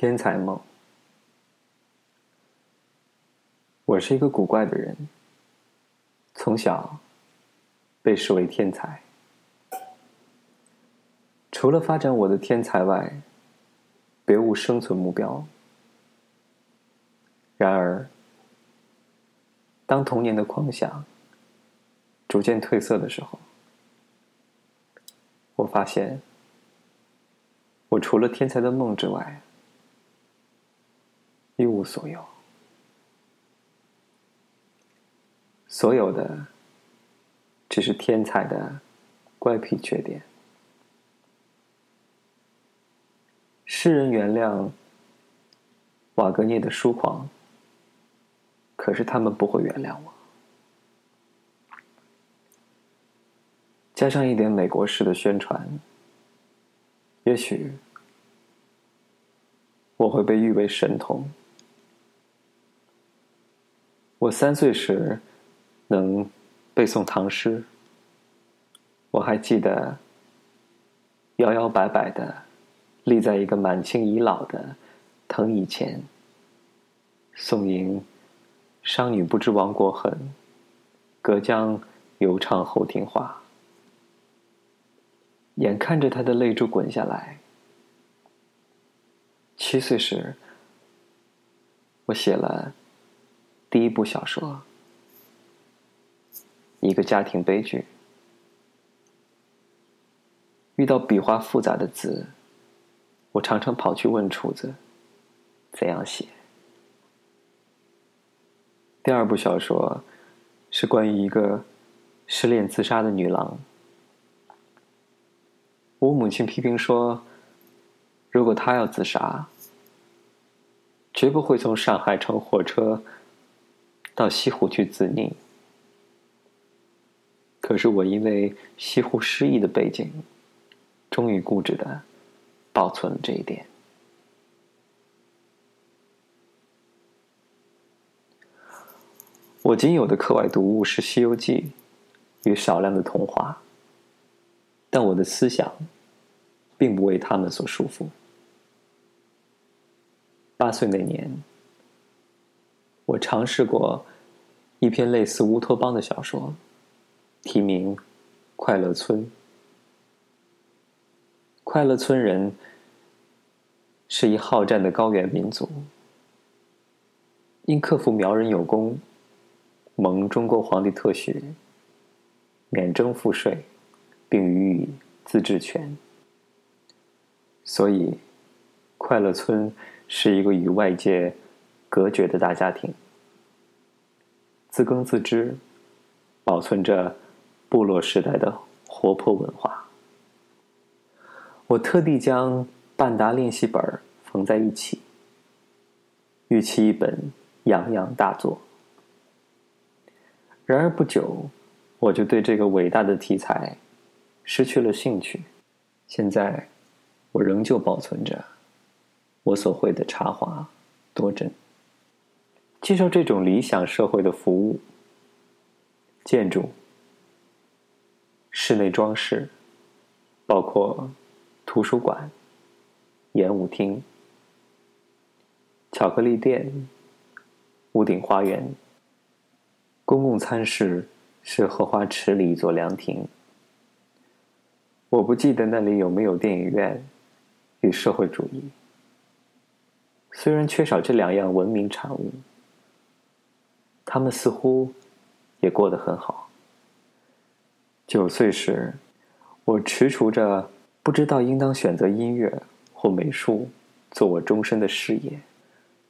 天才梦。我是一个古怪的人，从小被视为天才。除了发展我的天才外，别无生存目标。然而，当童年的狂想逐渐褪色的时候，我发现，我除了天才的梦之外，无所有。所有的，只是天才的怪癖缺点。世人原谅瓦格涅的疏狂，可是他们不会原谅我。加上一点美国式的宣传，也许我会被誉为神童。我三岁时能背诵唐诗，我还记得摇摇摆摆的立在一个满清遗老的藤椅前，诵吟“商女不知亡国恨，隔江犹唱后庭花”。眼看着他的泪珠滚下来。七岁时，我写了。第一部小说，一个家庭悲剧。遇到笔画复杂的字，我常常跑去问厨子怎样写。第二部小说是关于一个失恋自杀的女郎。我母亲批评说，如果她要自杀，绝不会从上海乘火车。到西湖去自溺，可是我因为西湖失意的背景，终于固执的保存了这一点。我仅有的课外读物是《西游记》与少量的童话，但我的思想并不为他们所束缚。八岁那年。尝试过一篇类似乌托邦的小说，题名《快乐村》。快乐村人是一好战的高原民族，因克服苗人有功，蒙中国皇帝特许，免征赋税，并予以自治权，所以快乐村是一个与外界。隔绝的大家庭，自耕自织，保存着部落时代的活泼文化。我特地将半达练习本缝在一起，预期一本洋洋大作。然而不久，我就对这个伟大的题材失去了兴趣。现在，我仍旧保存着我所绘的插画多帧。接受这种理想社会的服务：建筑、室内装饰，包括图书馆、演舞厅、巧克力店、屋顶花园、公共餐室是荷花池里一座凉亭。我不记得那里有没有电影院与社会主义。虽然缺少这两样文明产物。他们似乎也过得很好。九岁时，我踟蹰着，不知道应当选择音乐或美术做我终身的事业。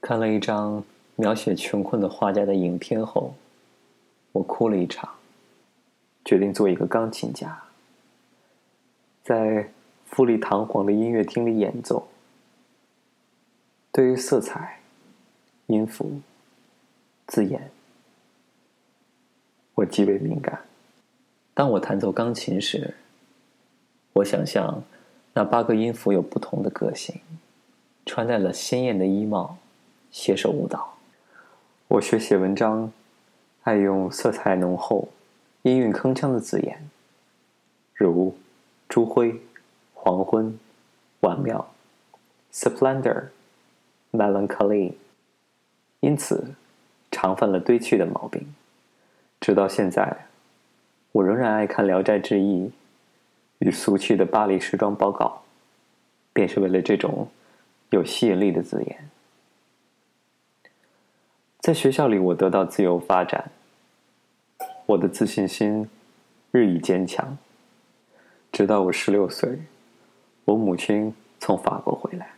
看了一张描写穷困的画家的影片后，我哭了一场，决定做一个钢琴家，在富丽堂皇的音乐厅里演奏。对于色彩、音符、字眼。我极为敏感。当我弹奏钢琴时，我想象那八个音符有不同的个性，穿戴了鲜艳的衣帽，携手舞蹈。我学写文章，爱用色彩浓厚、音韵铿锵的字眼，如“朱辉”“黄昏”“晚妙 ”“splendor” （melancholy），因此常犯了堆砌的毛病。直到现在，我仍然爱看《聊斋志异》与俗气的巴黎时装报告，便是为了这种有吸引力的字眼。在学校里，我得到自由发展，我的自信心日益坚强。直到我十六岁，我母亲从法国回来，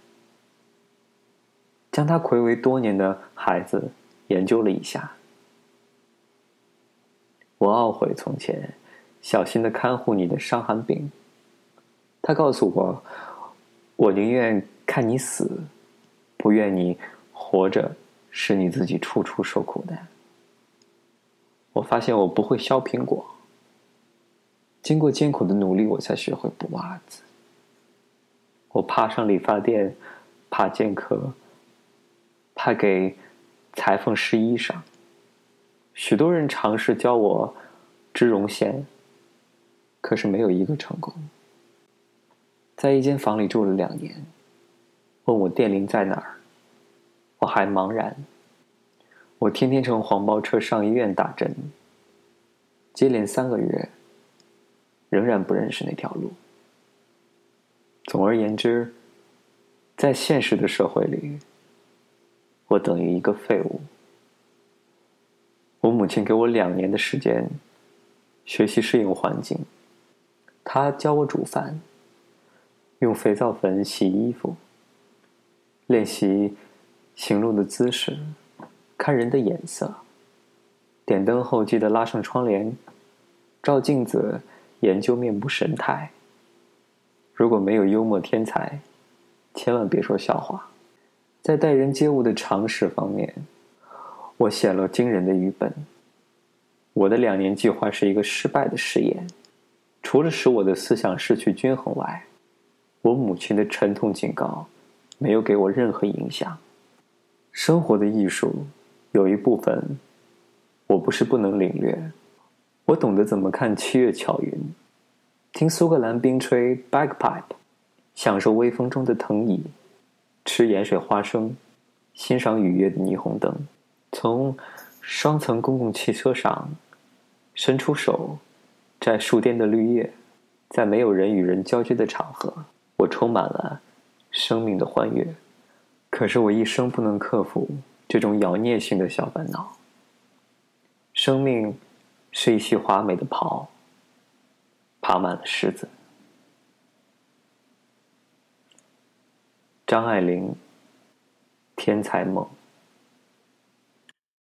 将她魁违多年的孩子研究了一下。我懊悔从前小心的看护你的伤寒病。他告诉我，我宁愿看你死，不愿你活着，使你自己处处受苦的。我发现我不会削苹果。经过艰苦的努力，我才学会补袜子。我怕上理发店，怕见客，怕给裁缝试衣裳。许多人尝试教我织绒线，可是没有一个成功。在一间房里住了两年，问我电铃在哪儿，我还茫然。我天天乘黄包车上医院打针，接连三个月，仍然不认识那条路。总而言之，在现实的社会里，我等于一个废物。我母亲给我两年的时间学习适应环境，她教我煮饭，用肥皂粉洗衣服，练习行路的姿势，看人的眼色。点灯后记得拉上窗帘，照镜子研究面部神态。如果没有幽默天才，千万别说笑话。在待人接物的常识方面。我写了惊人的语本。我的两年计划是一个失败的试验，除了使我的思想失去均衡外，我母亲的沉痛警告没有给我任何影响。生活的艺术有一部分，我不是不能领略。我懂得怎么看七月巧云，听苏格兰冰吹 bagpipe，享受微风中的藤椅，吃盐水花生，欣赏雨夜的霓虹灯。从双层公共汽车上伸出手，在树巅的绿叶，在没有人与人交接的场合，我充满了生命的欢悦。可是我一生不能克服这种妖孽性的小烦恼。生命是一袭华美的袍，爬满了虱子。张爱玲，《天才梦》。